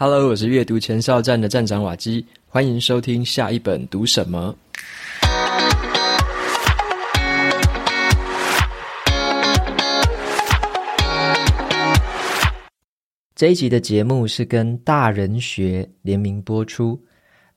Hello，我是阅读前哨站的站长瓦基，欢迎收听下一本读什么。这一集的节目是跟大人学联名播出。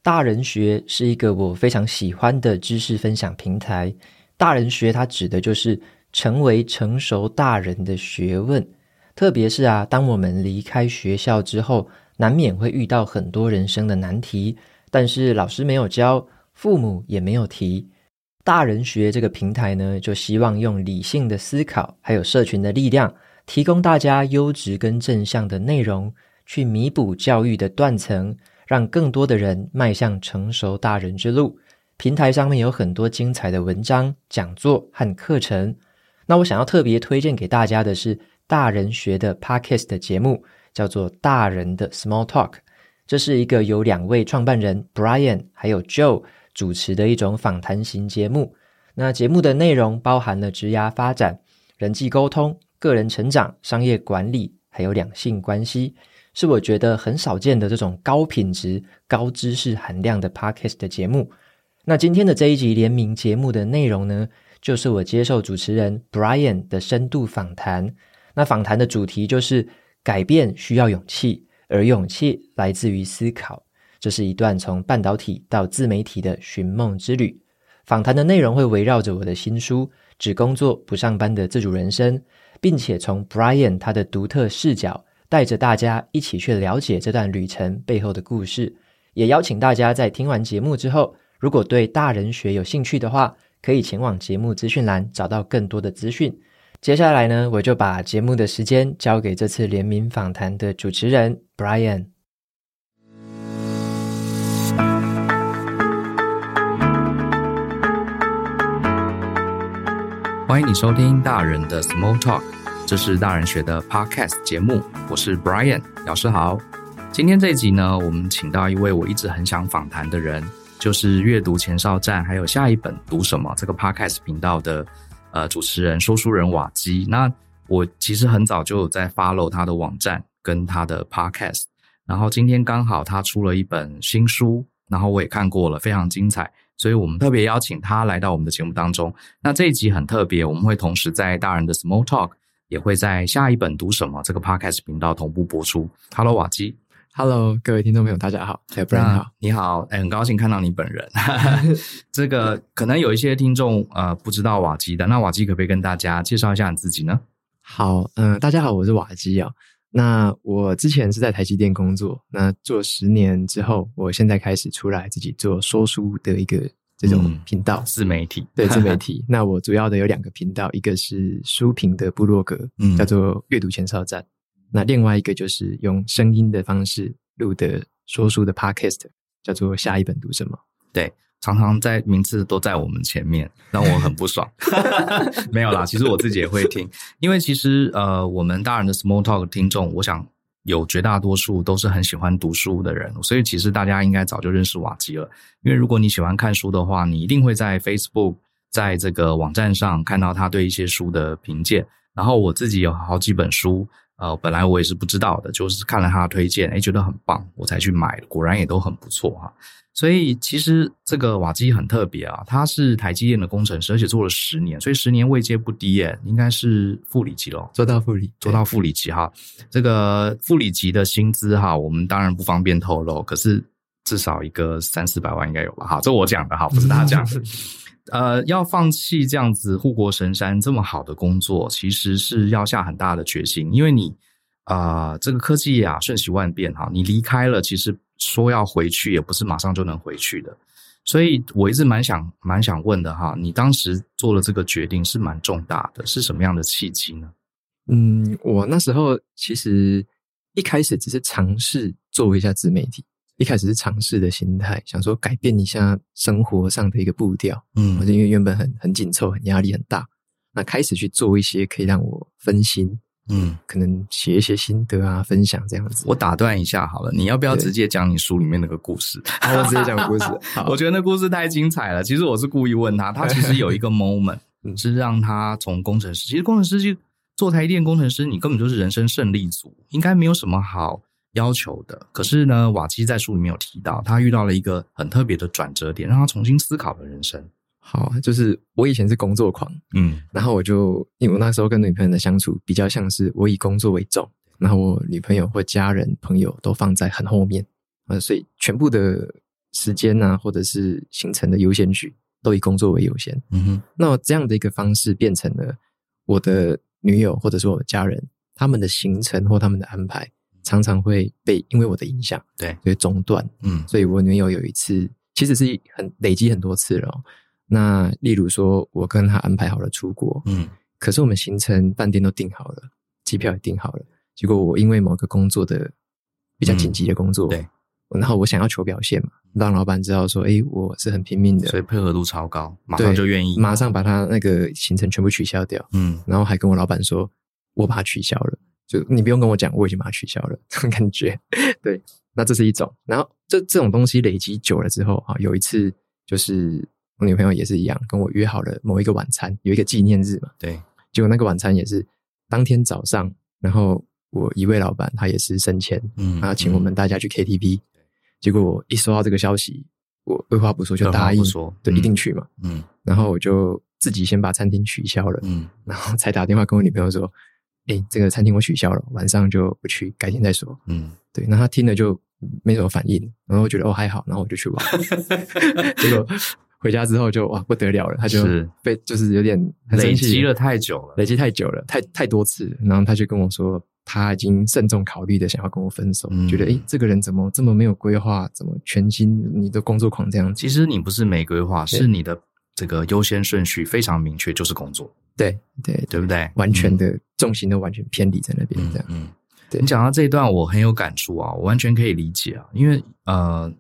大人学是一个我非常喜欢的知识分享平台。大人学它指的就是成为成熟大人的学问。特别是啊，当我们离开学校之后，难免会遇到很多人生的难题，但是老师没有教，父母也没有提。大人学这个平台呢，就希望用理性的思考，还有社群的力量，提供大家优质跟正向的内容，去弥补教育的断层，让更多的人迈向成熟大人之路。平台上面有很多精彩的文章、讲座和课程。那我想要特别推荐给大家的是。大人学的 Podcast 的节目叫做《大人的 Small Talk》，这是一个由两位创办人 Brian 还有 Joe 主持的一种访谈型节目。那节目的内容包含了职涯发展、人际沟通、个人成长、商业管理，还有两性关系，是我觉得很少见的这种高品质、高知识含量的 Podcast 的节目。那今天的这一集联名节目的内容呢，就是我接受主持人 Brian 的深度访谈。那访谈的主题就是改变需要勇气，而勇气来自于思考。这是一段从半导体到自媒体的寻梦之旅。访谈的内容会围绕着我的新书《只工作不上班的自主人生》，并且从 Brian 他的独特视角，带着大家一起去了解这段旅程背后的故事。也邀请大家在听完节目之后，如果对大人学有兴趣的话，可以前往节目资讯栏找到更多的资讯。接下来呢，我就把节目的时间交给这次联名访谈的主持人 Brian。欢迎你收听大人的 Small Talk，这是大人学的 Podcast 节目，我是 Brian，老师好。今天这一集呢，我们请到一位我一直很想访谈的人，就是阅读前哨站还有下一本读什么这个 Podcast 频道的。呃，主持人说书人瓦基，那我其实很早就有在 follow 他的网站跟他的 podcast，然后今天刚好他出了一本新书，然后我也看过了，非常精彩，所以我们特别邀请他来到我们的节目当中。那这一集很特别，我们会同时在大人的 Small Talk，也会在下一本读什么这个 podcast 频道同步播出。Hello，瓦基。Hello，各位听众朋友，大家好。哎，不然好，你好，哎，很高兴看到你本人。这个可能有一些听众呃不知道瓦基的，那瓦基可不可以跟大家介绍一下你自己呢？好，嗯、呃，大家好，我是瓦基啊、哦。那我之前是在台积电工作，那做十年之后，我现在开始出来自己做说书的一个这种频道，嗯、自媒体。对，自媒体。那我主要的有两个频道，一个是书评的部落格，嗯，叫做阅读前哨站。那另外一个就是用声音的方式录的说书的 podcast，叫做下一本读什么？对，常常在名次都在我们前面，让我很不爽。没有啦，其实我自己也会听，因为其实呃，我们大人的 small talk 听众，我想有绝大多数都是很喜欢读书的人，所以其实大家应该早就认识瓦基了。因为如果你喜欢看书的话，你一定会在 Facebook 在这个网站上看到他对一些书的评鉴。然后我自己有好几本书。呃，本来我也是不知道的，就是看了他的推荐，哎，觉得很棒，我才去买，果然也都很不错哈。所以其实这个瓦基很特别啊，他是台积电的工程师，而且做了十年，所以十年位阶不低耶，应该是副理级了，做到副理，做到副理级哈。这个副理级的薪资哈，我们当然不方便透露，可是至少一个三四百万应该有吧？哈，这我讲的哈，不是他讲的。呃，要放弃这样子护国神山这么好的工作，其实是要下很大的决心，因为你啊、这个科技啊瞬息万变哈，你离开了，其实说要回去也不是马上就能回去的。所以我一直蛮想蛮想问的哈，你当时做了这个决定是蛮重大的，是什么样的契机呢？嗯，我那时候其实一开始只是尝试做一下自媒体。一开始是尝试的心态，想说改变一下生活上的一个步调，嗯，因为原本很很紧凑，很压力很大，那开始去做一些可以让我分心，嗯，可能写一些心得啊，分享这样子。我打断一下好了，你要不要直接讲你书里面那个故事？我直接讲故事。我觉得那故事太精彩了。其实我是故意问他，他其实有一个 moment 是让他从工程师，其实工程师就做台电工程师，你根本就是人生胜利组，应该没有什么好。要求的。可是呢，瓦基在书里面有提到，他遇到了一个很特别的转折点，让他重新思考了人生。好，就是我以前是工作狂，嗯，然后我就因为我那时候跟女朋友的相处比较像是我以工作为重，然后我女朋友或家人朋友都放在很后面，呃，所以全部的时间、啊，或者是行程的优先序都以工作为优先。嗯哼，那这样的一个方式变成了我的女友或者是我的家人，他们的行程或他们的安排常常会被因为我的影响，对，所以中断。嗯，所以我女友有一次其实是很累积很多次了、喔。那例如说，我跟她安排好了出国，嗯，可是我们行程、饭店都订好了，机票也订好了，结果我因为某个工作的比较紧急的工作，嗯、对，然后我想要求表现嘛，让老板知道说，诶，我是很拼命的，所以配合度超高，马上就愿意，马上把他那个行程全部取消掉，嗯，然后还跟我老板说，我把它取消了，就你不用跟我讲，我已经把它取消了，这种感觉，对，那这是一种，然后这这种东西累积久了之后啊，有一次就是。我女朋友也是一样，跟我约好了某一个晚餐，有一个纪念日嘛。对，结果那个晚餐也是当天早上，然后我一位老板他也是升迁，嗯，然后请我们大家去 KTV。嗯、结果我一收到这个消息，我二话不说就答应，说对，一定去嘛。嗯，然后我就自己先把餐厅取消了，嗯，然后才打电话跟我女朋友说，哎、欸，这个餐厅我取消了，晚上就不去，改天再说。嗯，对，那他听了就没什么反应，然后我觉得哦还好，然后我就去玩，结果。回家之后就哇不得了了，他就被就是有点累积了太久了，累积太久了，太太多次，然后他就跟我说，他已经慎重考虑的想要跟我分手，嗯、觉得诶、欸、这个人怎么这么没有规划，怎么全心你的工作狂这样子？其实你不是没规划，是你的这个优先顺序非常明确，就是工作。对对对不对？完全的重心都完全偏离在那边，这样。嗯，对。你讲到这一段，我很有感触啊，我完全可以理解啊，因为呃。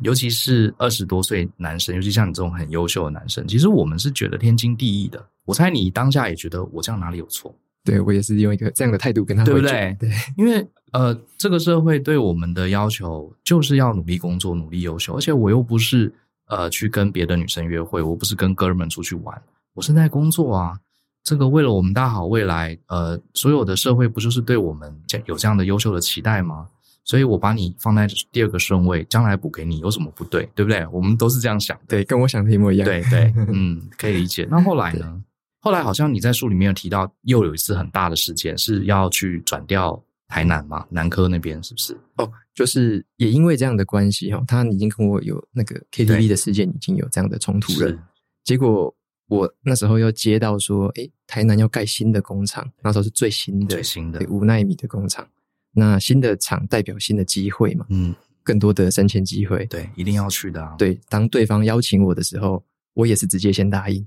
尤其是二十多岁男生，尤其像你这种很优秀的男生，其实我们是觉得天经地义的。我猜你当下也觉得我这样哪里有错？对，我也是用一个这样的态度跟他，对不对？对，因为呃，这个社会对我们的要求就是要努力工作、努力优秀，而且我又不是呃去跟别的女生约会，我不是跟哥们出去玩，我是在工作啊。这个为了我们大好未来，呃，所有的社会不就是对我们有这样的优秀的期待吗？所以我把你放在第二个顺位，将来补给你有什么不对？对不对？我们都是这样想的。对，跟我想的一模一样。对对，嗯，可以理解。那后来呢？后来好像你在书里面有提到，又有一次很大的事件是要去转调台南嘛，南科那边是不是？哦，就是也因为这样的关系哈，他已经跟我有那个 KTV 的事件，已经有这样的冲突了。结果我那时候又接到说，诶，台南要盖新的工厂，那时候是最新的、最新的五纳米的工厂。那新的厂代表新的机会嘛，嗯，更多的升迁机会，对，一定要去的啊。对，当对方邀请我的时候，我也是直接先答应。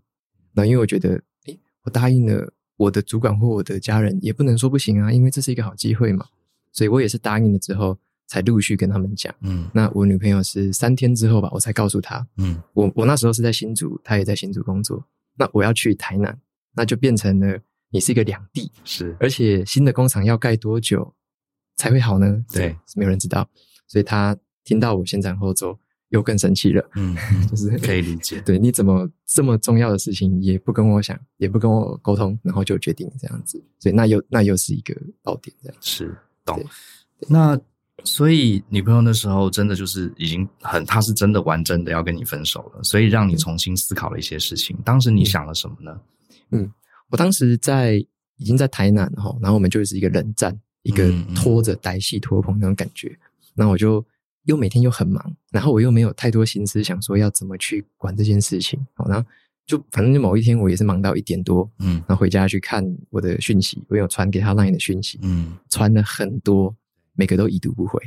那因为我觉得，诶，我答应了，我的主管或我的家人也不能说不行啊，因为这是一个好机会嘛。所以我也是答应了之后，才陆续跟他们讲。嗯，那我女朋友是三天之后吧，我才告诉她。嗯，我我那时候是在新竹，她也在新竹工作。那我要去台南，那就变成了你是一个两地，是，而且新的工厂要盖多久才会好呢？对，是没有人知道，所以她听到我先斩后奏，又更生气了。嗯，就是可以理解。对，你怎么这么重要的事情也不跟我想，也不跟我沟通，然后就决定这样子，所以那又那又是一个爆点，这样是懂。那所以女朋友那时候真的就是已经很，她是真的玩真的要跟你分手了，所以让你重新思考了一些事情。当时你想了什么呢？嗯，我当时在已经在台南哈，然后我们就是一个冷战。一个拖着歹戏拖棚那种感觉，那我就又每天又很忙，然后我又没有太多心思想说要怎么去管这件事情，好，然后就反正就某一天我也是忙到一点多，嗯，然后回家去看我的讯息，我有传给他 LINE 的讯息，嗯，传了很多，每个都已读不回，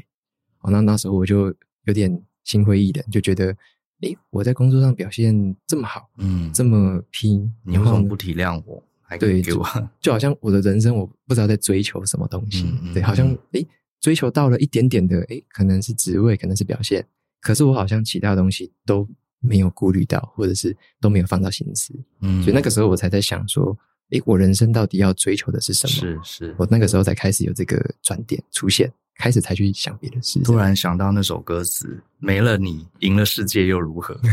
好，那那时候我就有点心灰意冷，就觉得，诶，我在工作上表现这么好，嗯，这么拼，你为什么不体谅我？对，就就好像我的人生，我不知道在追求什么东西。嗯嗯、对，好像诶，追求到了一点点的，诶，可能是职位，可能是表现，可是我好像其他东西都没有顾虑到，或者是都没有放到心思。嗯，所以那个时候我才在想说，诶，我人生到底要追求的是什么？是是，我那个时候才开始有这个转点出现，开始才去想别的事。突然想到那首歌词：没了你，赢了世界又如何？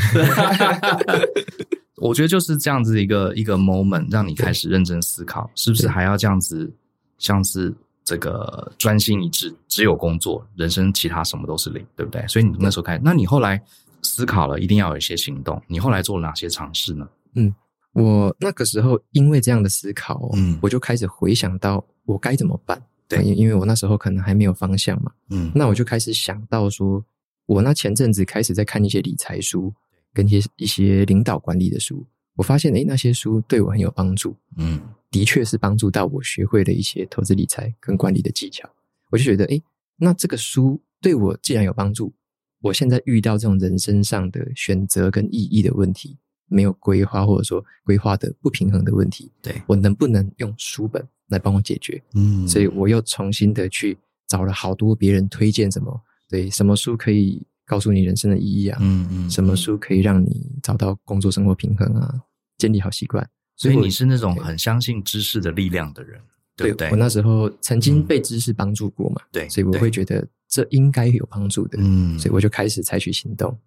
我觉得就是这样子一个一个 moment，让你开始认真思考，是不是还要这样子，像是这个专心一致，只有工作，人生其他什么都是零，对不对？所以你那时候开始，那你后来思考了，一定要有一些行动。你后来做了哪些尝试呢？嗯，我那个时候因为这样的思考，嗯，我就开始回想到我该怎么办。对，因为我那时候可能还没有方向嘛，嗯，那我就开始想到说，我那前阵子开始在看一些理财书，跟一些一些领导管理的书，我发现诶，那些书对我很有帮助，嗯。的确是帮助到我学会了一些投资理财跟管理的技巧，我就觉得，哎，那这个书对我既然有帮助，我现在遇到这种人生上的选择跟意义的问题，没有规划或者说规划的不平衡的问题，对，我能不能用书本来帮我解决？嗯，所以我又重新的去找了好多别人推荐什么，对，什么书可以告诉你人生的意义啊？嗯嗯，什么书可以让你找到工作生活平衡啊？建立好习惯。所以你是那种很相信知识的力量的人，对不对？我那时候曾经被知识帮助过嘛，对，所以我会觉得这应该有帮助的，嗯，所以我就开始采取行动，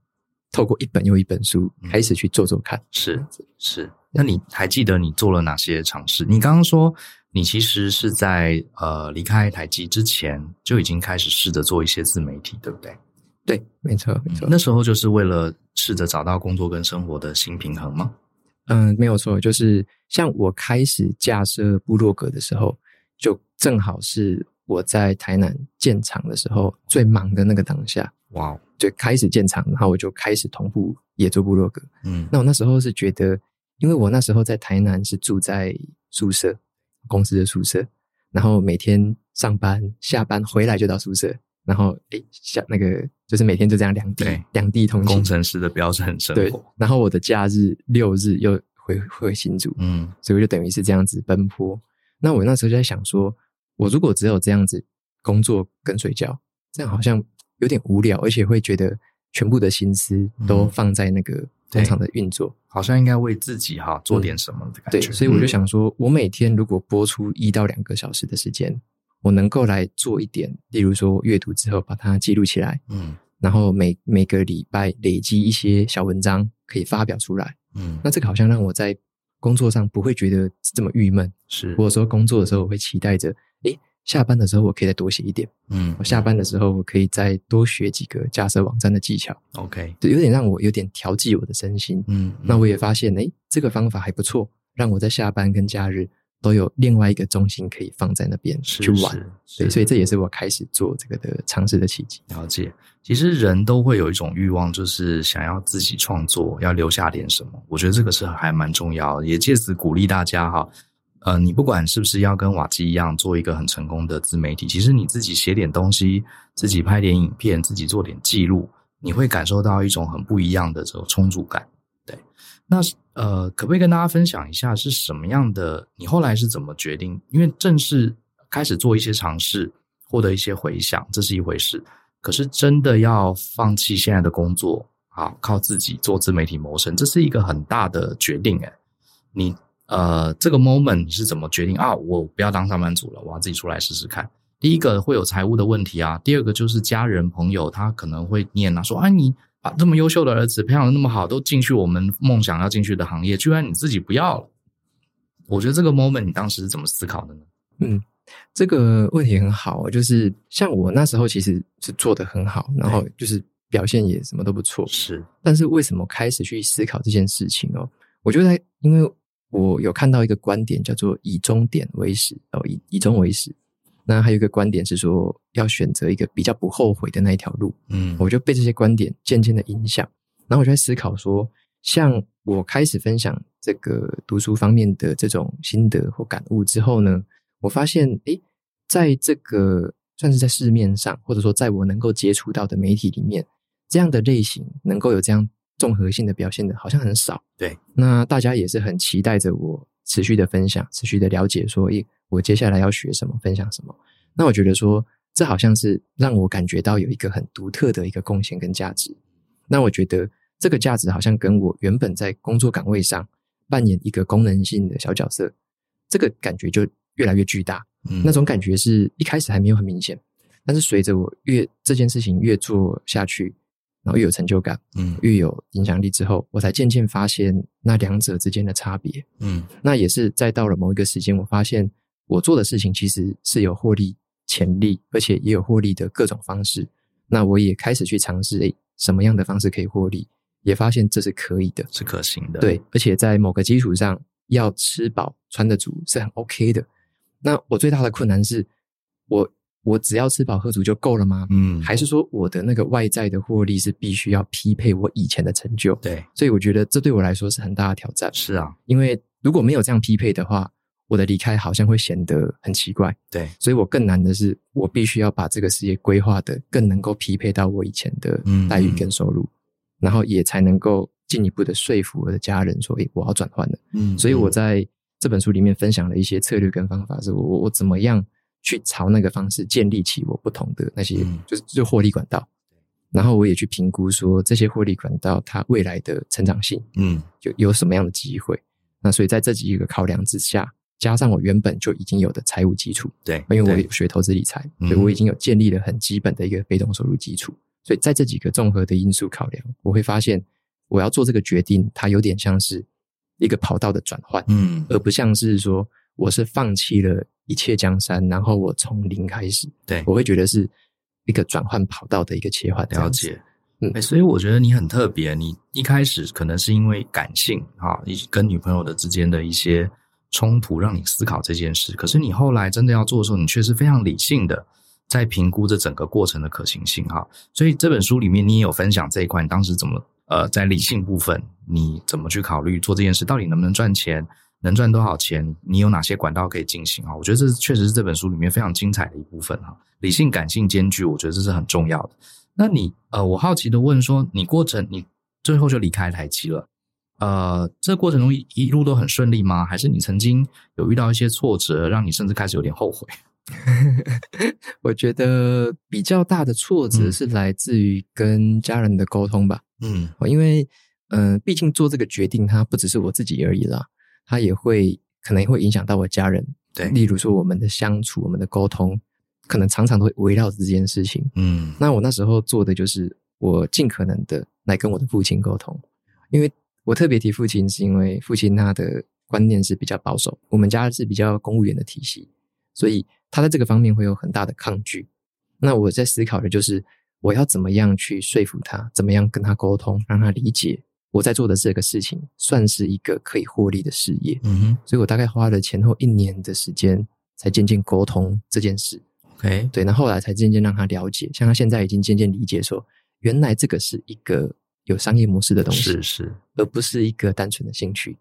透过一本又一本书开始去做做看。是是，那你还记得你做了哪些尝试？你刚刚说你其实是在呃离开台积之前就已经开始试着做一些自媒体，对不对？对，没错没错。那时候就是为了试着找到工作跟生活的新平衡吗？嗯，没有错，就是像我开始架设部落格的时候，就正好是我在台南建厂的时候最忙的那个当下。哇 Wow，就开始建厂，然后我就开始同步也做部落格。嗯，那我那时候是觉得，因为我那时候在台南是住在宿舍，公司的宿舍，然后每天上班下班回来就到宿舍。然后，诶，像那个就是每天就这样两地对两地通勤，工程师的标准生活。对，然后我的假日六日又回回新竹，嗯，所以我就等于是这样子奔波。那我那时候就在想说，我如果只有这样子工作跟睡觉，这样好像有点无聊，而且会觉得全部的心思都放在那个工厂的运作，好像应该为自己哈做点什么的感觉。对，所以我就想说，我每天如果播出一到两个小时的时间。我能够来做一点，例如说阅读之后把它记录起来，嗯，然后每每个礼拜累积一些小文章可以发表出来，嗯，那这个好像让我在工作上不会觉得这么郁闷，是，或者说工作的时候我会期待着，诶，下班的时候我可以再多写一点，嗯，我下班的时候我可以再多学几个架设网站的技巧，OK，就有点让我有点调剂我的身心，嗯，那我也发现，诶，这个方法还不错，让我在下班跟假日。都有另外一个中心可以放在那边去玩，对，所以这也是我开始做这个的尝试的契机。了解，其实人都会有一种欲望，就是想要自己创作，要留下点什么。我觉得这个是还蛮重要的，也借此鼓励大家哈。呃，你不管是不是要跟瓦基一样做一个很成功的自媒体，其实你自己写点东西，自己拍点影片，自己做点记录，你会感受到一种很不一样的这种充足感。对，那。呃，可不可以跟大家分享一下是什么样的？你后来是怎么决定？因为正式开始做一些尝试，获得一些回响，这是一回事。可是真的要放弃现在的工作，啊，靠自己做自媒体谋生，这是一个很大的决定。诶，你呃，这个 moment 你是怎么决定啊？我不要当上班族了，我要自己出来试试看。第一个会有财务的问题啊，第二个就是家人朋友他可能会念啊，说啊你。把这么优秀的儿子培养的那么好，都进去我们梦想要进去的行业，居然你自己不要了。我觉得这个 moment 你当时是怎么思考的呢？嗯，这个问题很好，就是像我那时候其实是做的很好，然后就是表现也什么都不错。是，但是为什么开始去思考这件事情哦？我觉得因为我有看到一个观点叫做以终点为始哦，以以终为始。那还有一个观点是说，要选择一个比较不后悔的那一条路。嗯，我就被这些观点渐渐的影响，然后我就在思考说，像我开始分享这个读书方面的这种心得或感悟之后呢，我发现，诶，在这个算是在市面上，或者说在我能够接触到的媒体里面，这样的类型能够有这样综合性的表现的，好像很少。对，那大家也是很期待着我持续的分享，持续的了解，说，诶。我接下来要学什么，分享什么？那我觉得说，这好像是让我感觉到有一个很独特的一个贡献跟价值。那我觉得这个价值好像跟我原本在工作岗位上扮演一个功能性的小角色，这个感觉就越来越巨大。嗯，那种感觉是一开始还没有很明显，但是随着我越这件事情越做下去，然后越有成就感，嗯，越有影响力之后，我才渐渐发现那两者之间的差别。嗯，那也是在到了某一个时间，我发现。我做的事情其实是有获利潜力，而且也有获利的各种方式。那我也开始去尝试，诶，什么样的方式可以获利？也发现这是可以的，是可行的。对，而且在某个基础上，要吃饱穿得足是很 OK 的。那我最大的困难是，我我只要吃饱喝足就够了吗？嗯，还是说我的那个外在的获利是必须要匹配我以前的成就？对，所以我觉得这对我来说是很大的挑战。是啊，因为如果没有这样匹配的话，我的离开好像会显得很奇怪。对，所以我更难的是，我必须要把这个事业规划的更能够匹配到我以前的待遇跟收入。然后也才能够进一步的说服我的家人说：“诶，我要转换了。”嗯，所以我在这本书里面分享了一些策略跟方法，是我我我怎么样去朝那个方式建立起我不同的那些就是就获利管道。然后我也去评估说这些获利管道它未来的成长性，嗯，就有什么样的机会。那所以在这几个考量之下，加上我原本就已经有的财务基础，对，因为我有学投资理财，所以我已经有建立了很基本的一个被动收入基础。所以在这几个综合的因素考量，我会发现我要做这个决定，它有点像是一个跑道的转换，嗯，而不像是说我是放弃了一切江山，然后我从零开始。对，我会觉得是一个转换跑道的一个切换。了解，嗯、欸，所以我觉得你很特别。你一开始可能是因为感性哈，跟女朋友的之间的一些冲突，让你思考这件事。可是你后来真的要做的时候，你却是非常理性的。在评估这整个过程的可行性哈，所以这本书里面你也有分享这一块，你当时怎么呃在理性部分你怎么去考虑做这件事，到底能不能赚钱，能赚多少钱，你有哪些管道可以进行啊？我觉得这确实是这本书里面非常精彩的一部分哈，理性感性兼具，我觉得这是很重要的。那你呃，我好奇的问说，你过程你最后就离开台积了，呃，这个过程中一一路都很顺利吗？还是你曾经有遇到一些挫折，让你甚至开始有点后悔？我觉得比较大的挫折是来自于跟家人的沟通吧。嗯，因为嗯、呃，毕竟做这个决定，它不只是我自己而已啦，它也会可能会影响到我家人。对，例如说我们的相处、我们的沟通，可能常常都会围绕着这件事情。嗯，那我那时候做的就是我尽可能的来跟我的父亲沟通，因为我特别提父亲，是因为父亲他的观念是比较保守，我们家是比较公务员的体系，所以。他在这个方面会有很大的抗拒，那我在思考的就是我要怎么样去说服他，怎么样跟他沟通，让他理解我在做的这个事情算是一个可以获利的事业。嗯哼，所以我大概花了前后一年的时间，才渐渐沟通这件事。OK，对，那后来才渐渐让他了解，像他现在已经渐渐理解说，原来这个是一个有商业模式的东西，是是，而不是一个单纯的兴趣。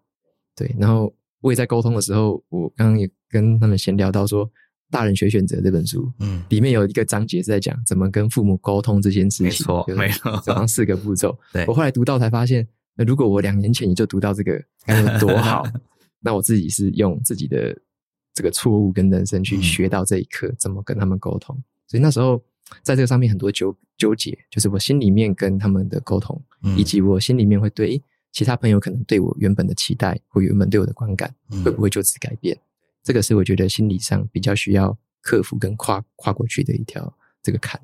对，然后我也在沟通的时候，我刚刚也跟他们闲聊到说。大人学选择这本书，嗯，里面有一个章节是在讲怎么跟父母沟通这件事情，没错，没错，好像四个步骤。对，我后来读到才发现，那如果我两年前也就读到这个，该有多好。那我自己是用自己的这个错误跟人生去学到这一课，怎么跟他们沟通。嗯、所以那时候在这个上面很多纠纠结，就是我心里面跟他们的沟通，嗯、以及我心里面会对其他朋友可能对我原本的期待或原本对我的观感，嗯、会不会就此改变？这个是我觉得心理上比较需要克服跟跨跨过去的一条这个坎。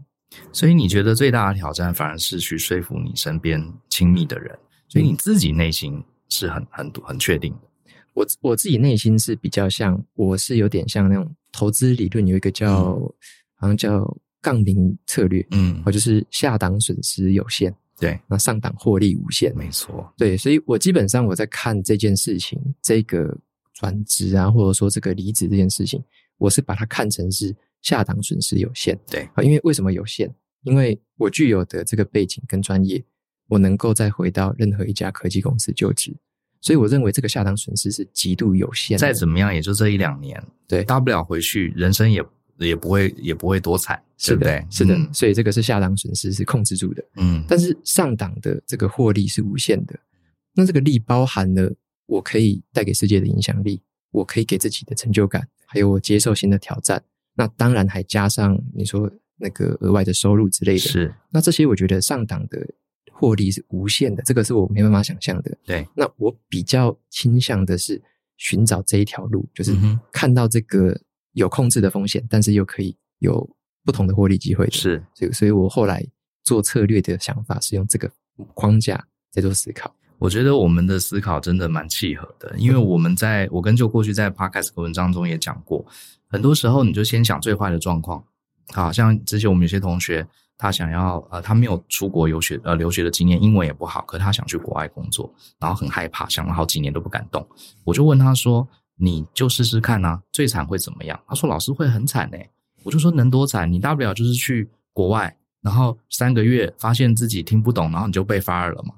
所以你觉得最大的挑战反而是去说服你身边亲密的人，所以你自己内心是很很很确定的。我我自己内心是比较像，我是有点像那种投资理论有一个叫、嗯、好像叫杠铃策略，嗯，我就是下档损失有限，对，那上档获利无限，没错，对，所以我基本上我在看这件事情，这个。转职啊，或者说这个离职这件事情，我是把它看成是下档损失有限。对啊，因为为什么有限？因为我具有的这个背景跟专业，我能够再回到任何一家科技公司就职，所以我认为这个下档损失是极度有限的。再怎么样，也就这一两年，对，大不了回去，人生也也不会也不会多惨，是的，对不对？是的，嗯，所以这个是下档损失是控制住的。嗯，但是上档的这个获利是无限的，那这个利包含了。我可以带给世界的影响力，我可以给自己的成就感，还有我接受新的挑战。那当然还加上你说那个额外的收入之类的。是。那这些我觉得上档的获利是无限的，这个是我没办法想象的。对。那我比较倾向的是寻找这一条路，就是看到这个有控制的风险，但是又可以有不同的获利机会的。是。所以，所以我后来做策略的想法是用这个框架在做思考。我觉得我们的思考真的蛮契合的，因为我们在我跟就过去在 Podcast 的文章中也讲过，很多时候你就先想最坏的状况，好像之前我们有些同学，他想要呃，他没有出国游学呃留学的经验，英文也不好，可他想去国外工作，然后很害怕，想了好几年都不敢动。我就问他说：“你就试试看啊，最惨会怎么样？”他说：“老师会很惨呢。”我就说：“能多惨？你大不了就是去国外，然后三个月发现自己听不懂，然后你就被发二了嘛，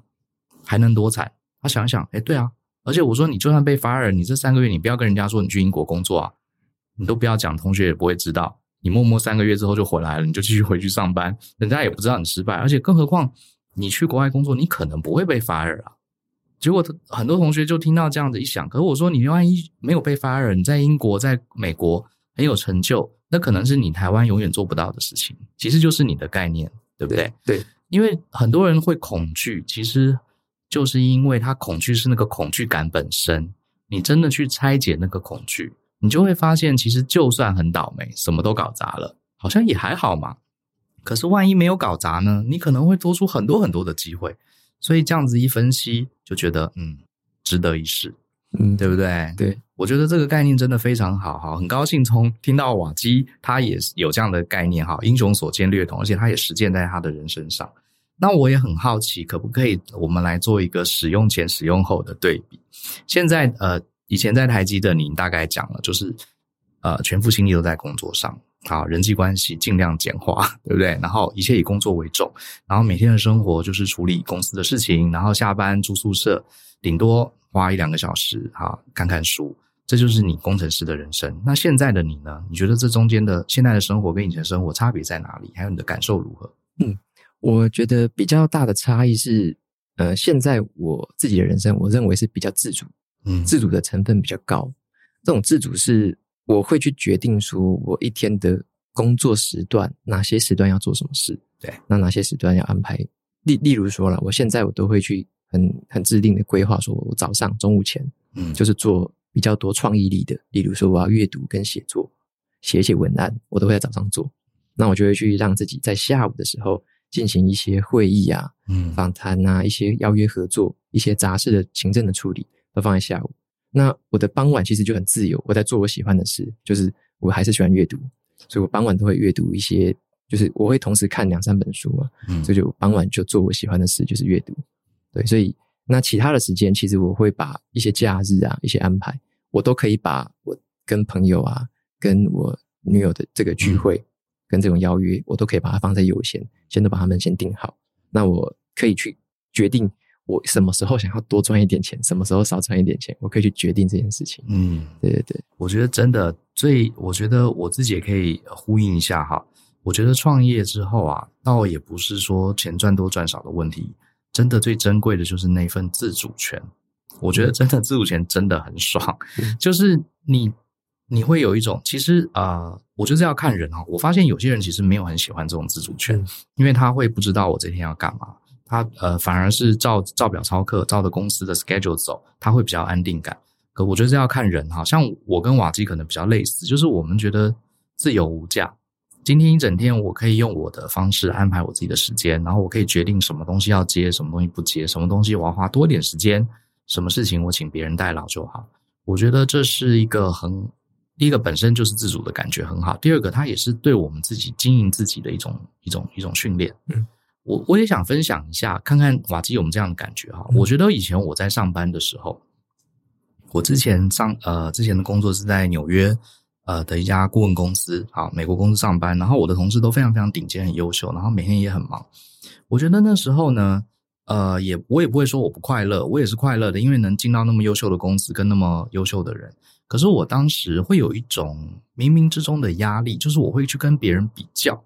还能多惨？”他想想，哎，对啊，而且我说你就算被发二你这三个月你不要跟人家说你去英国工作啊，你都不要讲，同学也不会知道。你默默三个月之后就回来了，你就继续回去上班，人家也不知道你失败。而且更何况你去国外工作，你可能不会被 fire 啊。结果很多同学就听到这样子一想，可是我说你万一没有被 fire，你在英国、在美国很有成就，那可能是你台湾永远做不到的事情。其实就是你的概念，对不对？对，因为很多人会恐惧，其实就是因为他恐惧是那个恐惧感本身。你真的去拆解那个恐惧。你就会发现，其实就算很倒霉，什么都搞砸了，好像也还好嘛。可是万一没有搞砸呢？你可能会多出很多很多的机会。所以这样子一分析，就觉得嗯，值得一试，嗯，对不对？对，我觉得这个概念真的非常好，哈，很高兴从听到瓦基他也有这样的概念，哈，英雄所见略同，而且他也实践在他的人身上。那我也很好奇，可不可以我们来做一个使用前、使用后的对比？现在呃。以前在台积的您大概讲了，就是呃，全副心力都在工作上，好，人际关系尽量简化，对不对？然后一切以工作为重，然后每天的生活就是处理公司的事情，然后下班住宿舍，顶多花一两个小时，哈，看看书，这就是你工程师的人生。那现在的你呢？你觉得这中间的现在的生活跟以前生活差别在哪里？还有你的感受如何？嗯，我觉得比较大的差异是，呃，现在我自己的人生，我认为是比较自主。嗯，自主的成分比较高。这种自主是我会去决定说，我一天的工作时段，哪些时段要做什么事，对，那哪些时段要安排。例例如说了，我现在我都会去很很制定的规划，说我早上、中午前，嗯，就是做比较多创意力的。例如说，我要阅读跟写作，写写文案，我都会在早上做。那我就会去让自己在下午的时候进行一些会议啊，嗯，访谈啊，一些邀约合作，一些杂事的行政的处理。都放在下午，那我的傍晚其实就很自由，我在做我喜欢的事，就是我还是喜欢阅读，所以我傍晚都会阅读一些，就是我会同时看两三本书嘛，嗯，所以就傍晚就做我喜欢的事，就是阅读，对，所以那其他的时间，其实我会把一些假日啊，一些安排，我都可以把我跟朋友啊，跟我女友的这个聚会，跟这种邀约，我都可以把它放在优先，先都把他们先定好，那我可以去决定。我什么时候想要多赚一点钱，什么时候少赚一点钱，我可以去决定这件事情。嗯，对对对，我觉得真的最，我觉得我自己也可以呼应一下哈。我觉得创业之后啊，倒也不是说钱赚多赚少的问题，真的最珍贵的就是那份自主权。我觉得真的自主权真的很爽，嗯、就是你你会有一种，其实啊、呃，我就是要看人哈。我发现有些人其实没有很喜欢这种自主权，嗯、因为他会不知道我这天要干嘛。他呃，反而是照照表操课，照着公司的 schedule 走，他会比较安定感。可我觉得这要看人哈，像我跟瓦基可能比较类似，就是我们觉得自由无价。今天一整天，我可以用我的方式安排我自己的时间，然后我可以决定什么东西要接，什么东西不接，什么东西我要花多一点时间，什么事情我请别人代劳就好。我觉得这是一个很，第一个本身就是自主的感觉很好，第二个它也是对我们自己经营自己的一种一种一种训练。嗯。我我也想分享一下，看看瓦基有没有这样的感觉哈。我觉得以前我在上班的时候，我之前上呃之前的工作是在纽约呃的一家顾问公司，好，美国公司上班，然后我的同事都非常非常顶尖，很优秀，然后每天也很忙。我觉得那时候呢，呃，也我也不会说我不快乐，我也是快乐的，因为能进到那么优秀的公司，跟那么优秀的人。可是我当时会有一种冥冥之中的压力，就是我会去跟别人比较，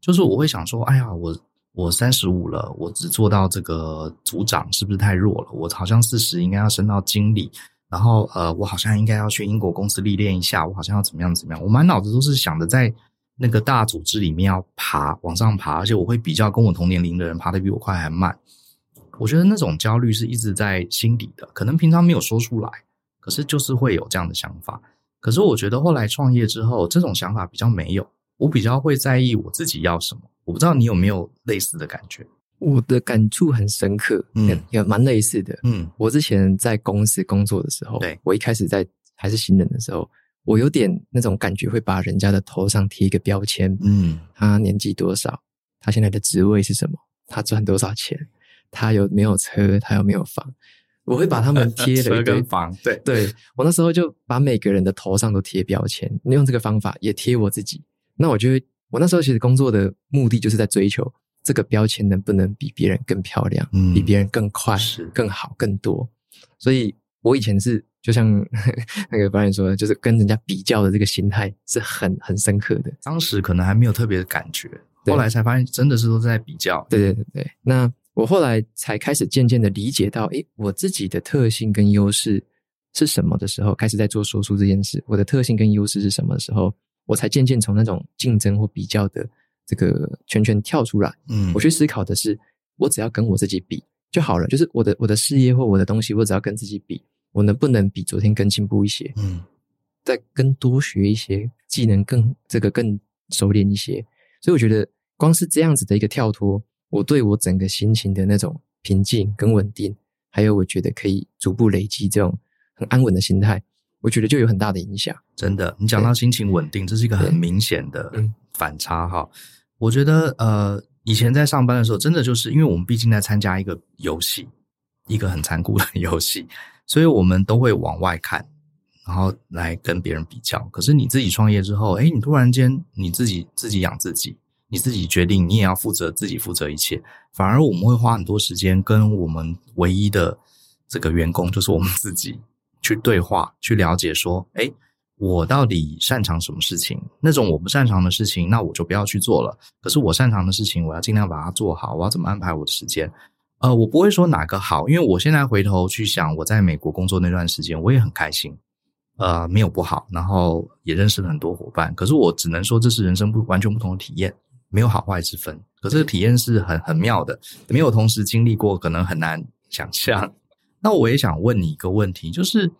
就是我会想说，哎呀，我。我三十五了，我只做到这个组长，是不是太弱了？我好像四十应该要升到经理，然后呃，我好像应该要去英国公司历练一下，我好像要怎么样怎么样？我满脑子都是想着在那个大组织里面要爬，往上爬，而且我会比较跟我同年龄的人爬得比我快还慢。我觉得那种焦虑是一直在心底的，可能平常没有说出来，可是就是会有这样的想法。可是我觉得后来创业之后，这种想法比较没有，我比较会在意我自己要什么。我不知道你有没有类似的感觉，我的感触很深刻，嗯，也蛮类似的，嗯。我之前在公司工作的时候，对，我一开始在还是新人的时候，我有点那种感觉，会把人家的头上贴一个标签，嗯，他年纪多少，他现在的职位是什么，他赚多少钱，他有没有车，他有没有房，我会把他们贴了一堆 房，对对，我那时候就把每个人的头上都贴标签，用这个方法也贴我自己。那我觉得我那时候其实工作的目的就是在追求这个标签能不能比别人更漂亮，嗯，比别人更快，是更好，更多。所以我以前是。就像 那个导演说的，就是跟人家比较的这个心态是很很深刻的。当时可能还没有特别的感觉，后来才发现真的是都在比较。对对对对。那我后来才开始渐渐的理解到，诶，我自己的特性跟优势是什么的时候，开始在做说书这件事。我的特性跟优势是什么的时候，我才渐渐从那种竞争或比较的这个圈圈跳出来。嗯，我去思考的是，我只要跟我自己比就好了。就是我的我的事业或我的东西，我只要跟自己比。我能不能比昨天更进步一些？嗯，再更多学一些技能，更这个更熟练一些。所以我觉得，光是这样子的一个跳脱，我对我整个心情的那种平静跟稳定，还有我觉得可以逐步累积这种很安稳的心态，我觉得就有很大的影响。真的，你讲到心情稳定，这是一个很明显的反差哈。我觉得，呃，以前在上班的时候，真的就是因为我们毕竟在参加一个游戏，一个很残酷的 游戏。所以我们都会往外看，然后来跟别人比较。可是你自己创业之后，哎，你突然间你自己自己养自己，你自己决定，你也要负责自己负责一切。反而我们会花很多时间跟我们唯一的这个员工，就是我们自己去对话，去了解说，诶，我到底擅长什么事情？那种我不擅长的事情，那我就不要去做了。可是我擅长的事情，我要尽量把它做好。我要怎么安排我的时间？呃，我不会说哪个好，因为我现在回头去想，我在美国工作那段时间，我也很开心，呃，没有不好，然后也认识了很多伙伴。可是我只能说，这是人生不完全不同的体验，没有好坏之分。可这个体验是很很妙的，没有同时经历过，可能很难想象。那我也想问你一个问题，就是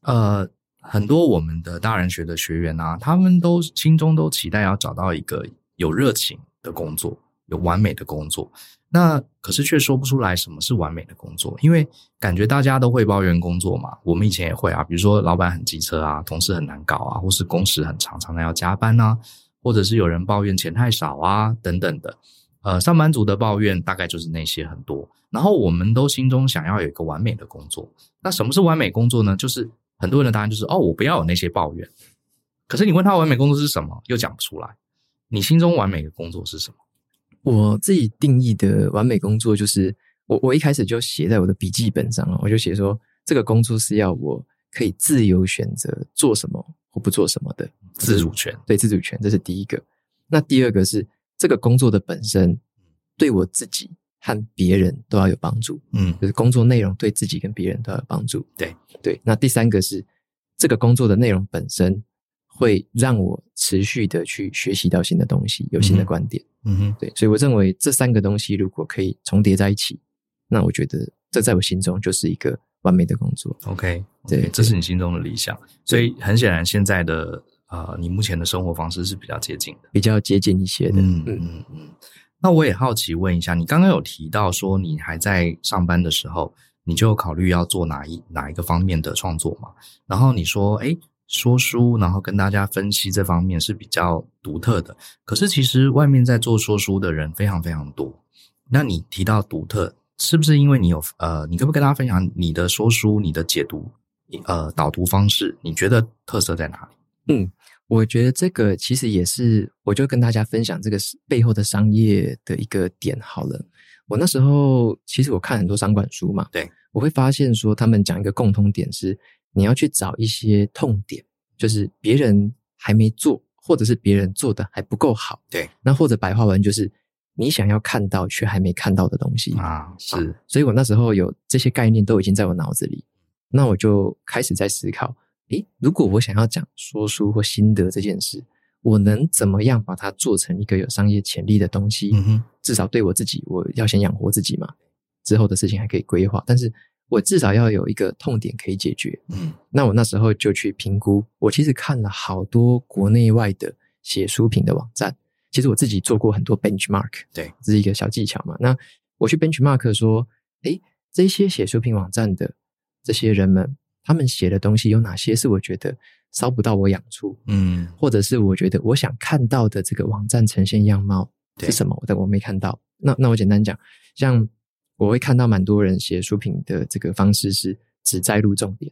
呃，很多我们的大人学的学员啊，他们都心中都期待要找到一个有热情的工作，有完美的工作。那可是却说不出来什么是完美的工作，因为感觉大家都会抱怨工作嘛。我们以前也会啊，比如说老板很机车啊，同事很难搞啊，或是工时很长，常常要加班啊，或者是有人抱怨钱太少啊，等等的。呃，上班族的抱怨大概就是那些很多。然后我们都心中想要有一个完美的工作。那什么是完美工作呢？就是很多人的答案就是哦，我不要有那些抱怨。可是你问他完美工作是什么，又讲不出来。你心中完美的工作是什么？我自己定义的完美工作，就是我我一开始就写在我的笔记本上了，我就写说，这个工作是要我可以自由选择做什么或不做什么的自主权。对，自主权，这是第一个。那第二个是这个工作的本身对我自己和别人都要有帮助，嗯，就是工作内容对自己跟别人都要有帮助。对对。那第三个是这个工作的内容本身会让我持续的去学习到新的东西，有新的观点。嗯哼，对，所以我认为这三个东西如果可以重叠在一起，那我觉得这在我心中就是一个完美的工作。OK，, okay 对，这是你心中的理想。所以很显然，现在的呃，你目前的生活方式是比较接近的，比较接近一些的。嗯嗯嗯。那我也好奇问一下，你刚刚有提到说你还在上班的时候，你就考虑要做哪一哪一个方面的创作嘛？然后你说，哎说书，然后跟大家分析这方面是比较独特的。可是其实外面在做说书的人非常非常多。那你提到独特，是不是因为你有呃，你可不可以跟大家分享你的说书、你的解读、呃导读方式？你觉得特色在哪里？嗯，我觉得这个其实也是，我就跟大家分享这个背后的商业的一个点好了。我那时候其实我看很多商管书嘛，对，我会发现说他们讲一个共通点是。你要去找一些痛点，就是别人还没做，或者是别人做的还不够好。对，那或者白话文就是你想要看到却还没看到的东西啊。是，所以我那时候有这些概念都已经在我脑子里，那我就开始在思考：诶，如果我想要讲说书或心得这件事，我能怎么样把它做成一个有商业潜力的东西？嗯哼，至少对我自己，我要先养活自己嘛，之后的事情还可以规划，但是。我至少要有一个痛点可以解决。嗯，那我那时候就去评估。我其实看了好多国内外的写书评的网站。其实我自己做过很多 benchmark，对，这是一个小技巧嘛。那我去 benchmark 说，诶，这些写书评网站的这些人们，他们写的东西有哪些是我觉得烧不到我痒处，嗯，或者是我觉得我想看到的这个网站呈现样貌是什么，但我没看到。那那我简单讲，像我会看到蛮多人写书评的这个方式是只摘录重点，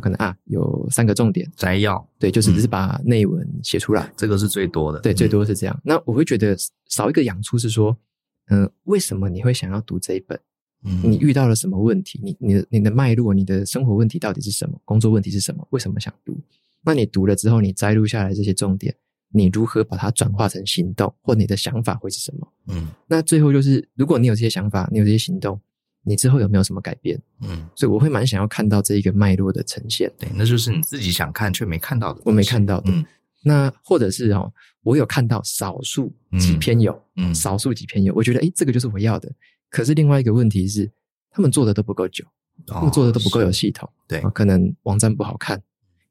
可能啊有三个重点。摘要，对，就是只是把内文写出来，这个是最多的，对，最多是这样。那我会觉得少一个养出是说，嗯，为什么你会想要读这一本？嗯，你遇到了什么问题？你你的你的脉络，你的生活问题到底是什么？工作问题是什么？为什么想读？那你读了之后，你摘录下来这些重点，你如何把它转化成行动？或你的想法会是什么？嗯，那最后就是，如果你有这些想法，你有这些行动，你之后有没有什么改变？嗯，所以我会蛮想要看到这一个脉络的呈现。对，那就是你自己想看却没看到的，我没看到的。嗯，那或者是哦，我有看到少数几篇有，嗯，少数几篇有，我觉得诶，这个就是我要的。可是另外一个问题是。他们做的都不够久，哦、他们做的都不够有系统，对，可能网站不好看，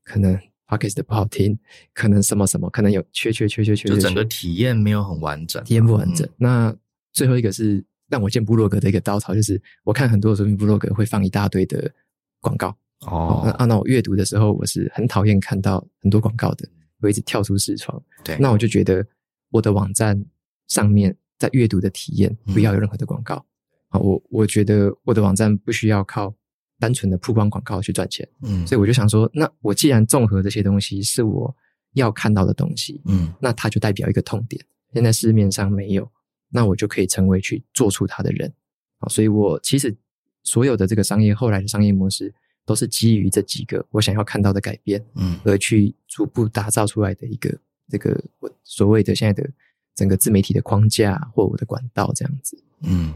可能 podcast 不好听，可能什么什么，可能有缺缺缺缺缺，就整个体验没有很完整，体验不完整。嗯、那最后一个是让我见部落格的一个稻草，就是我看很多的书评部落格会放一大堆的广告。哦，那那我阅读的时候，我是很讨厌看到很多广告的，我一直跳出视窗。对，那我就觉得我的网站上面在阅读的体验不要有任何的广告。嗯啊，我我觉得我的网站不需要靠单纯的曝光广告去赚钱，嗯，所以我就想说，那我既然综合这些东西是我要看到的东西，嗯，那它就代表一个痛点，现在市面上没有，那我就可以成为去做出它的人，啊，所以我其实所有的这个商业后来的商业模式都是基于这几个我想要看到的改变，嗯，而去逐步打造出来的一个这个我所谓的现在的整个自媒体的框架或我的管道这样子，嗯。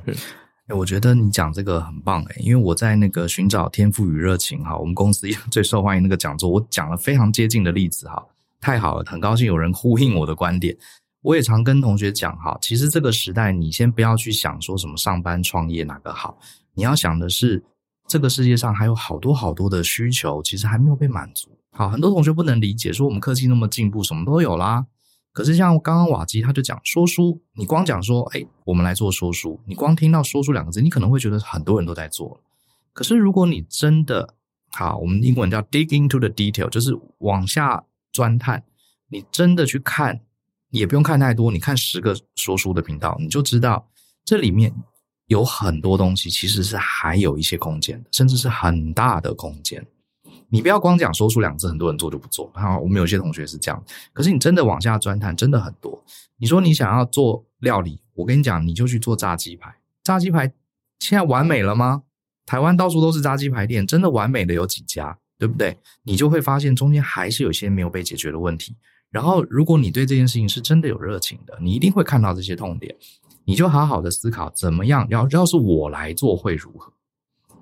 我觉得你讲这个很棒哎，因为我在那个寻找天赋与热情哈，我们公司最受欢迎那个讲座，我讲了非常接近的例子哈，太好了，很高兴有人呼应我的观点。我也常跟同学讲哈，其实这个时代，你先不要去想说什么上班创业哪个好，你要想的是这个世界上还有好多好多的需求，其实还没有被满足。好，很多同学不能理解，说我们科技那么进步，什么都有啦。可是像刚刚瓦基他就讲说书，你光讲说，哎，我们来做说书，你光听到说书两个字，你可能会觉得很多人都在做。可是如果你真的好，我们英文叫 dig into the detail，就是往下钻探，你真的去看，也不用看太多，你看十个说书的频道，你就知道这里面有很多东西其实是还有一些空间的，甚至是很大的空间。你不要光讲说出两字，很多人做就不做。好，我们有些同学是这样，可是你真的往下钻探，真的很多。你说你想要做料理，我跟你讲，你就去做炸鸡排。炸鸡排现在完美了吗？台湾到处都是炸鸡排店，真的完美的有几家，对不对？你就会发现中间还是有些没有被解决的问题。然后，如果你对这件事情是真的有热情的，你一定会看到这些痛点，你就好好的思考怎么样。要要是我来做会如何？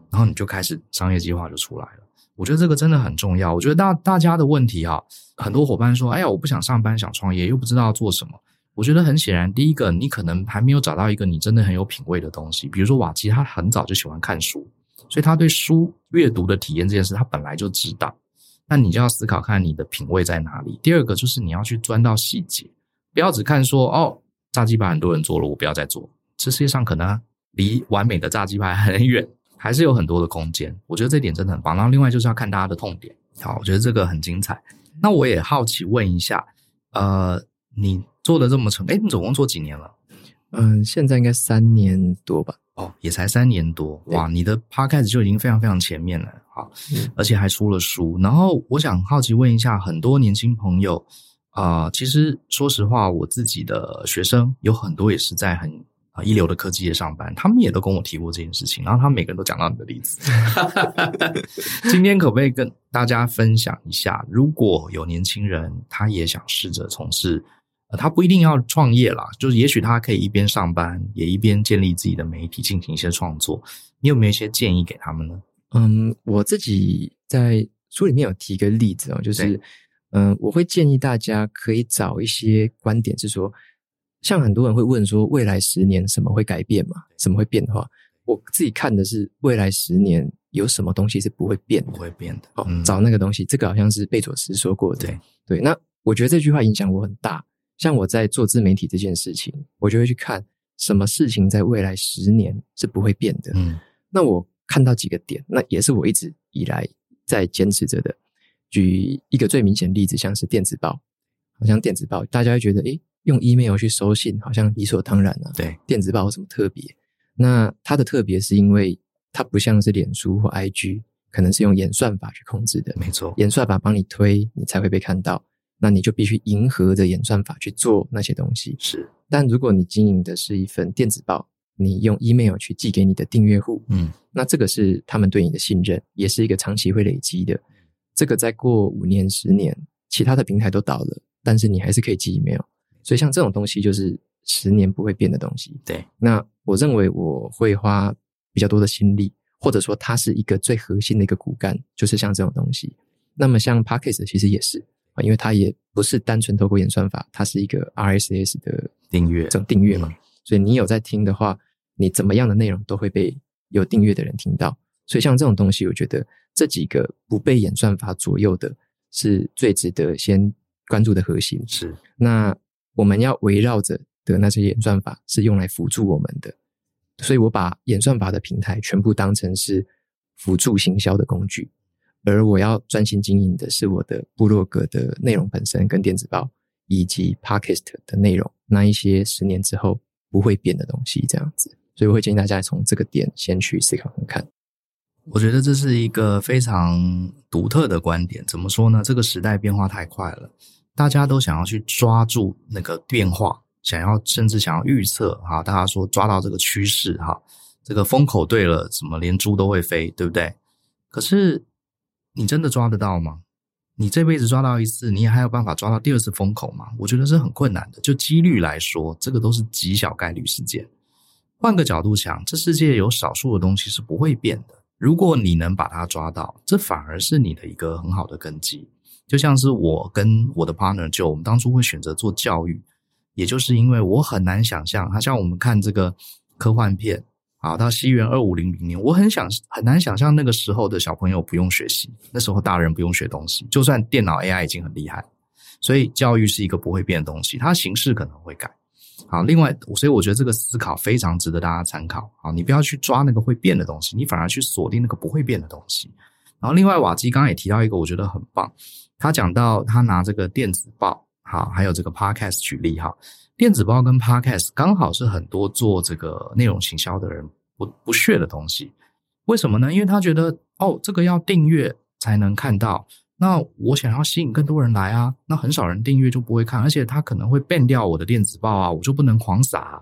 然后你就开始商业计划就出来了。我觉得这个真的很重要。我觉得大大家的问题哈，很多伙伴说：“哎呀，我不想上班，想创业，又不知道做什么。”我觉得很显然，第一个，你可能还没有找到一个你真的很有品味的东西。比如说瓦基，他很早就喜欢看书，所以他对书阅读的体验这件事，他本来就知道。那你就要思考看你的品味在哪里。第二个就是你要去钻到细节，不要只看说哦，炸鸡排很多人做了，我不要再做。这世界上可能离完美的炸鸡排很远。还是有很多的空间，我觉得这点真的很棒。然后另外就是要看大家的痛点，好，我觉得这个很精彩。那我也好奇问一下，呃，你做的这么成，哎，你总共做几年了？嗯，现在应该三年多吧。哦，也才三年多，哇，你的 podcast 就已经非常非常前面了，好，嗯，而且还出了书。然后我想好奇问一下，很多年轻朋友啊，呃，其实说实话，我自己的学生有很多也是在很。啊，一流的科技业上班，他们也都跟我提过这件事情，然后他们每个人都讲到你的例子。今天可不可以跟大家分享一下，如果有年轻人他也想试着从事，呃，他不一定要创业啦，就是也许他可以一边上班，也一边建立自己的媒体，进行一些创作。你有没有一些建议给他们呢？嗯，我自己在书里面有提一个例子哦，就是嗯，我会建议大家可以找一些观点，是说。像很多人会问说，未来十年什么会改变嘛？什么会变化？我自己看的是未来十年有什么东西是不会变的，不会变的。哦，找那个东西，这个好像是贝佐斯说过的。对对，那我觉得这句话影响我很大。像我在做自媒体这件事情，我就会去看什么事情在未来十年是不会变的。嗯，那我看到几个点，那也是我一直以来在坚持着的。举一个最明显的例子，像是电子报，好像电子报大家会觉得，诶，用 email 去收信好像理所当然啊。对，电子报有什么特别？那它的特别是因为它不像是脸书或 IG，可能是用演算法去控制的。没错，演算法帮你推，你才会被看到。那你就必须迎合着演算法去做那些东西。是，但如果你经营的是一份电子报，你用 email 去寄给你的订阅户，嗯，那这个是他们对你的信任，也是一个长期会累积的。这个再过五年、十年，其他的平台都倒了，但是你还是可以寄 email。所以像这种东西，就是十年不会变的东西。对，那我认为我会花比较多的心力，或者说它是一个最核心的一个骨干，就是像这种东西。那么像 Podcast 其实也是啊。因为它也不是单纯透过演算法，它是一个 RSS 的订阅，这种订阅嘛，嗯、所以你有在听的话，你怎么样的内容都会被有订阅的人听到。所以像这种东西，我觉得这几个不被演算法左右的，是最值得先关注的核心。是，那我们要围绕着的那些演算法是用来辅助我们的，所以我把演算法的平台全部当成是辅助行销的工具。而我要专心经营的是我的部落格的内容本身，跟电子报以及 Podcast 的内容，那一些十年之后不会变的东西，这样子。所以我会建议大家从这个点先去思考看看。我觉得这是一个非常独特的观点。怎么说呢？这个时代变化太快了，大家都想要去抓住那个变化，想要甚至想要预测哈。大家说抓到这个趋势哈，这个风口对了，怎么连猪都会飞，对不对？可是。你真的抓得到吗？你这辈子抓到一次，你也还有办法抓到第二次风口吗？我觉得是很困难的。就几率来说，这个都是极小概率事件。换个角度想，这世界有少数的东西是不会变的。如果你能把它抓到，这反而是你的一个很好的根基。就像是我跟我的 partner 就我们当初会选择做教育，也就是因为我很难想象，他像我们看这个科幻片。好，到西元二五零零年，我很想很难想象那个时候的小朋友不用学习，那时候大人不用学东西，就算电脑 AI 已经很厉害，所以教育是一个不会变的东西，它形式可能会改。好，另外，所以我觉得这个思考非常值得大家参考。好，你不要去抓那个会变的东西，你反而去锁定那个不会变的东西。然后，另外，瓦基刚刚也提到一个，我觉得很棒，他讲到他拿这个电子报，好，还有这个 Podcast 举例，哈。电子报跟 Podcast 刚好是很多做这个内容行销的人不不屑的东西，为什么呢？因为他觉得哦，这个要订阅才能看到，那我想要吸引更多人来啊，那很少人订阅就不会看，而且他可能会 ban 掉我的电子报啊，我就不能狂撒。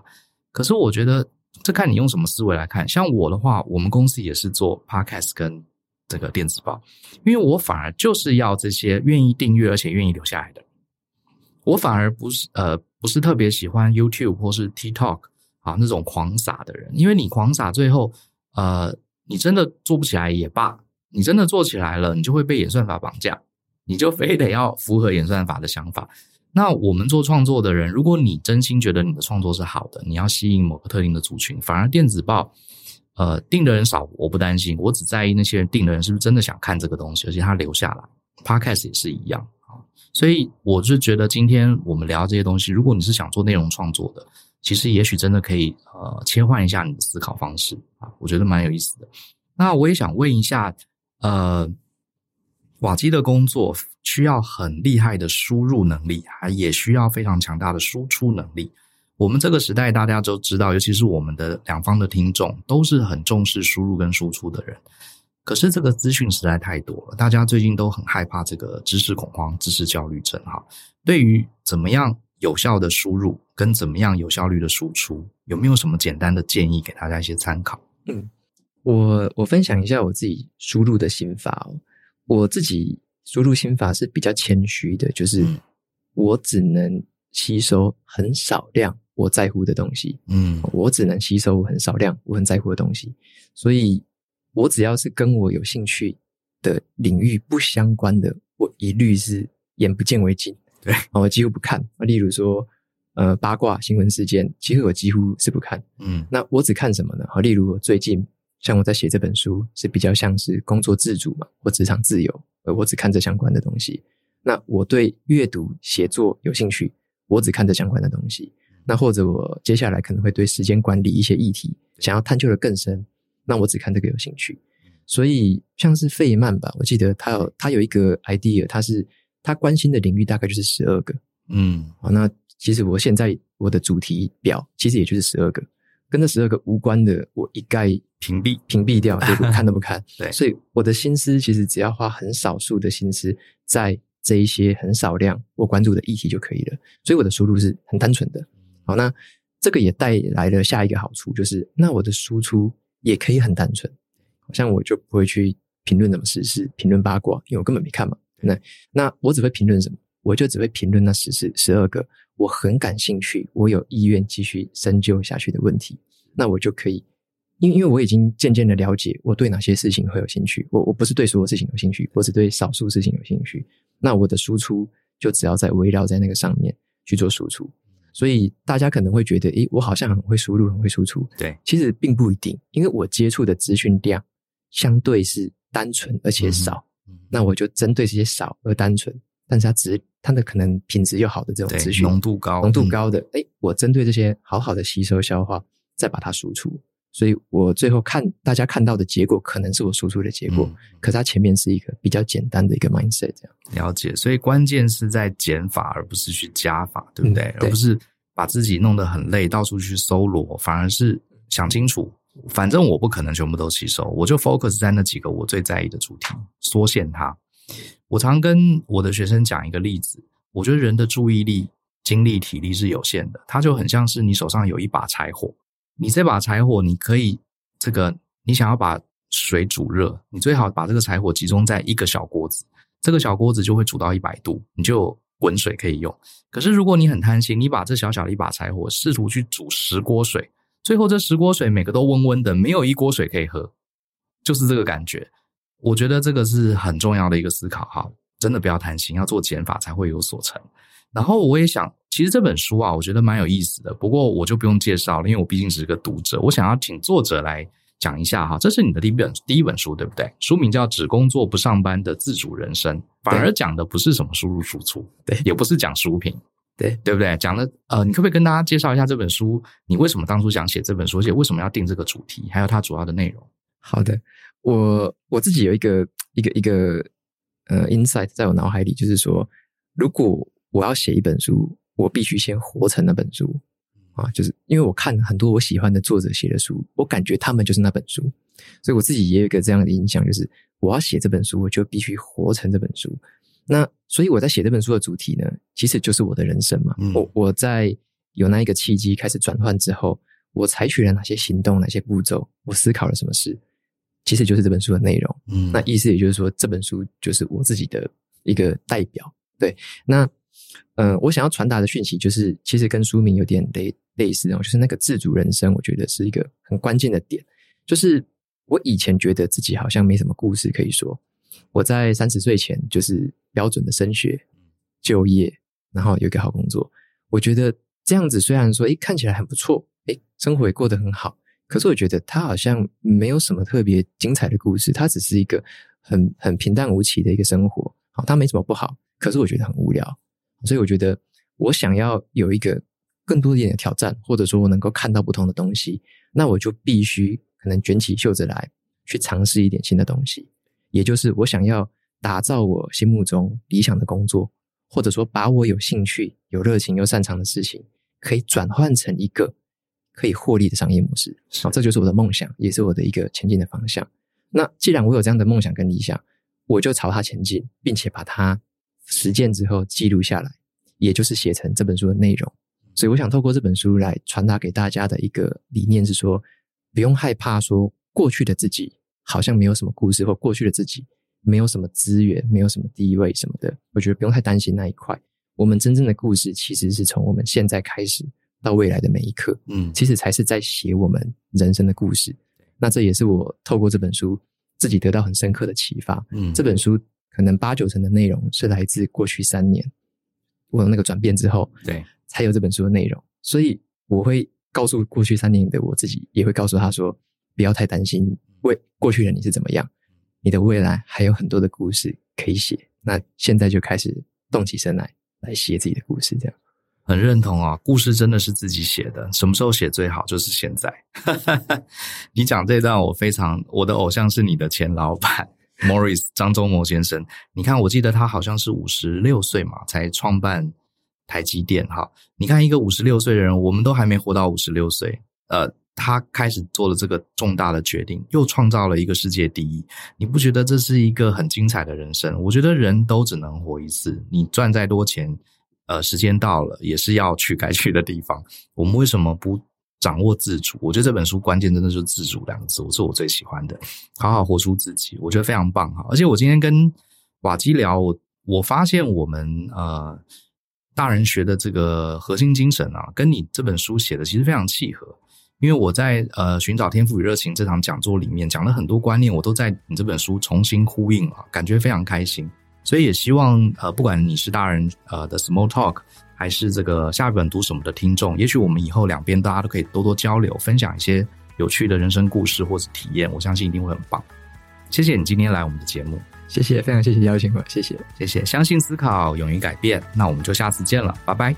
可是我觉得这看你用什么思维来看，像我的话，我们公司也是做 Podcast 跟这个电子报，因为我反而就是要这些愿意订阅而且愿意留下来的。我反而不是呃不是特别喜欢 YouTube 或是 TikTok 啊那种狂撒的人，因为你狂撒最后呃你真的做不起来也罢，你真的做起来了，你就会被演算法绑架，你就非得要符合演算法的想法。那我们做创作的人，如果你真心觉得你的创作是好的，你要吸引某个特定的族群，反而电子报呃订的人少，我不担心，我只在意那些人订的人是不是真的想看这个东西，而且他留下来。Podcast 也是一样。所以我是觉得，今天我们聊这些东西，如果你是想做内容创作的，其实也许真的可以呃切换一下你的思考方式啊，我觉得蛮有意思的。那我也想问一下，呃，瓦基的工作需要很厉害的输入能力，还也需要非常强大的输出能力。我们这个时代大家都知道，尤其是我们的两方的听众，都是很重视输入跟输出的人。可是这个资讯实在太多了，大家最近都很害怕这个知识恐慌、知识焦虑症哈。对于怎么样有效的输入跟怎么样有效率的输出，有没有什么简单的建议给大家一些参考？嗯，我我分享一下我自己输入的心法哦。我自己输入心法是比较谦虚的，就是我只能吸收很少量我在乎的东西。嗯，我只能吸收很少量我很在乎的东西，所以。我只要是跟我有兴趣的领域不相关的，我一律是眼不见为净。对，我几乎不看。例如说，呃，八卦新闻事件，其实我几乎是不看。嗯，那我只看什么呢？好，例如我最近像我在写这本书，是比较像是工作自主嘛，或职场自由，而我只看这相关的东西。那我对阅读写作有兴趣，我只看这相关的东西。那或者我接下来可能会对时间管理一些议题想要探究的更深。那我只看这个有兴趣，所以像是费曼吧，我记得他有他有一个 idea，他是他关心的领域大概就是十二个。嗯，好，那其实我现在我的主题表其实也就是十二个，跟这十二个无关的，我一概屏蔽屏蔽掉，就 不看都不看。对，所以我的心思其实只要花很少数的心思在这一些很少量我关注的议题就可以了。所以我的输入是很单纯的。好，那这个也带来了下一个好处，就是那我的输出也可以很单纯。好像我就不会去评论什么时事、评论八卦，因为我根本没看嘛。那那我只会评论什么？我就只会评论那十四十二个我很感兴趣、我有意愿继续深究下去的问题。那我就可以，因为因为我已经渐渐的了解我对哪些事情会有兴趣。我我不是对所有事情有兴趣，我只对少数事情有兴趣。那我的输出就只要在围绕在那个上面去做输出。所以大家可能会觉得，诶，我好像很会输入，很会输出。对，其实并不一定，因为我接触的资讯量相对是单纯而且少。嗯，那我就针对这些少而单纯，但是它只它的可能品质又好的这种资讯，浓度高，浓度高的，诶，我针对这些好好的吸收消化，再把它输出。所以我最后看大家看到的结果，可能是我输出的结果，嗯，可它前面是一个比较简单的一个 mindset，这样了解。所以关键是在减法，而不是去加法，对不对？嗯，对。而不是把自己弄得很累，到处去搜罗，反而是想清楚，反正我不可能全部都吸收，我就 focus 在那几个我最在意的主题，缩限它。我常跟我的学生讲一个例子，我觉得人的注意力、精力、体力是有限的，它就很像是你手上有一把柴火。你这把柴火，你可以这个，你想要把水煮热，你最好把这个柴火集中在一个小锅子，这个小锅子就会煮到一百度，你就滚水可以用。可是如果你很贪心，你把这小小的一把柴火试图去煮十锅水，最后这十锅水每个都温温的，没有一锅水可以喝，就是这个感觉。我觉得这个是很重要的一个思考哈，真的不要贪心，要做减法才会有所成。然后我也想。其实这本书啊，我觉得蛮有意思的。不过我就不用介绍了，因为我毕竟是个读者。我想要请作者来讲一下哈，这是你的第一本第一本书，对不对？书名叫《只工作不上班的自主人生》，反而讲的不是什么输入输出，对，也不是讲书评，对，对不对？讲的呃，你可不可以跟大家介绍一下这本书？你为什么当初想写这本书？而且为什么要定这个主题？还有它主要的内容？好的，我我自己有一个一个一个呃 insight 在我脑海里，就是说，如果我要写一本书。我必须先活成那本书啊，就是因为我看很多我喜欢的作者写的书，我感觉他们就是那本书，所以我自己也有一个这样的印象，就是我要写这本书，我就必须活成这本书。那所以我在写这本书的主题呢，其实就是我的人生嘛。嗯、我我在有那一个契机开始转换之后，我采取了哪些行动，哪些步骤，我思考了什么事，其实就是这本书的内容。嗯，那意思也就是说，这本书就是我自己的一个代表。对，那。嗯，我想要传达的讯息就是，其实跟书名有点类类似哦，就是那个自主人生，我觉得是一个很关键的点。就是我以前觉得自己好像没什么故事可以说，我在三十岁前就是标准的升学、就业，然后有一个好工作。我觉得这样子虽然说，诶，看起来很不错，诶，生活也过得很好，可是我觉得他好像没有什么特别精彩的故事，他只是一个很很平淡无奇的一个生活。好，他没什么不好，可是我觉得很无聊。所以我觉得，我想要有一个更多一点的挑战，或者说我能够看到不同的东西，那我就必须可能卷起袖子来，去尝试一点新的东西。也就是我想要打造我心目中理想的工作，或者说把我有兴趣、有热情又擅长的事情，可以转换成一个可以获利的商业模式。好，这就是我的梦想，也是我的一个前进的方向。那既然我有这样的梦想跟理想，我就朝它前进，并且把它。实践之后记录下来，也就是写成这本书的内容。所以我想透过这本书来传达给大家的一个理念是说，不用害怕说过去的自己好像没有什么故事，或过去的自己没有什么资源，没有什么地位什么的。我觉得不用太担心那一块。我们真正的故事其实是从我们现在开始到未来的每一刻，嗯，其实才是在写我们人生的故事。那这也是我透过这本书自己得到很深刻的启发。嗯，这本书。可能八九成的内容是来自过去三年，我有那个转变之后，对，才有这本书的内容。所以我会告诉过去三年的我自己，也会告诉他说，不要太担心未过去的你是怎么样，你的未来还有很多的故事可以写。那现在就开始动起身来，来写自己的故事，这样。很认同啊，故事真的是自己写的，什么时候写最好就是现在。你讲这段，我非常，我的偶像是你的前老板 Morris 张忠谋先生。你看，我记得他好像是五十六岁嘛，才创办台积电哈。你看，一个五十六岁的人，我们都还没活到五十六岁，呃，他开始做了这个重大的决定，又创造了一个世界第一。你不觉得这是一个很精彩的人生？我觉得人都只能活一次，你赚再多钱。呃，时间到了，也是要去该去的地方。我们为什么不掌握自主？我觉得这本书关键真的就是“自主”两个字，我是我最喜欢的。好好活出自己，我觉得非常棒哈。而且我今天跟瓦基聊，我我发现我们呃大人学的这个核心精神啊，跟你这本书写的其实非常契合。因为我在呃寻找天赋与热情这场讲座里面讲了很多观念，我都在你这本书重新呼应啊，感觉非常开心。所以也希望，呃，不管你是大人呃的 Small Talk，还是这个下一本读什么的听众，也许我们以后两边大家都可以多多交流，分享一些有趣的人生故事或者体验，我相信一定会很棒。谢谢你今天来我们的节目，谢谢，非常谢谢邀请我，谢谢，谢谢，相信思考，勇于改变，那我们就下次见了，拜拜。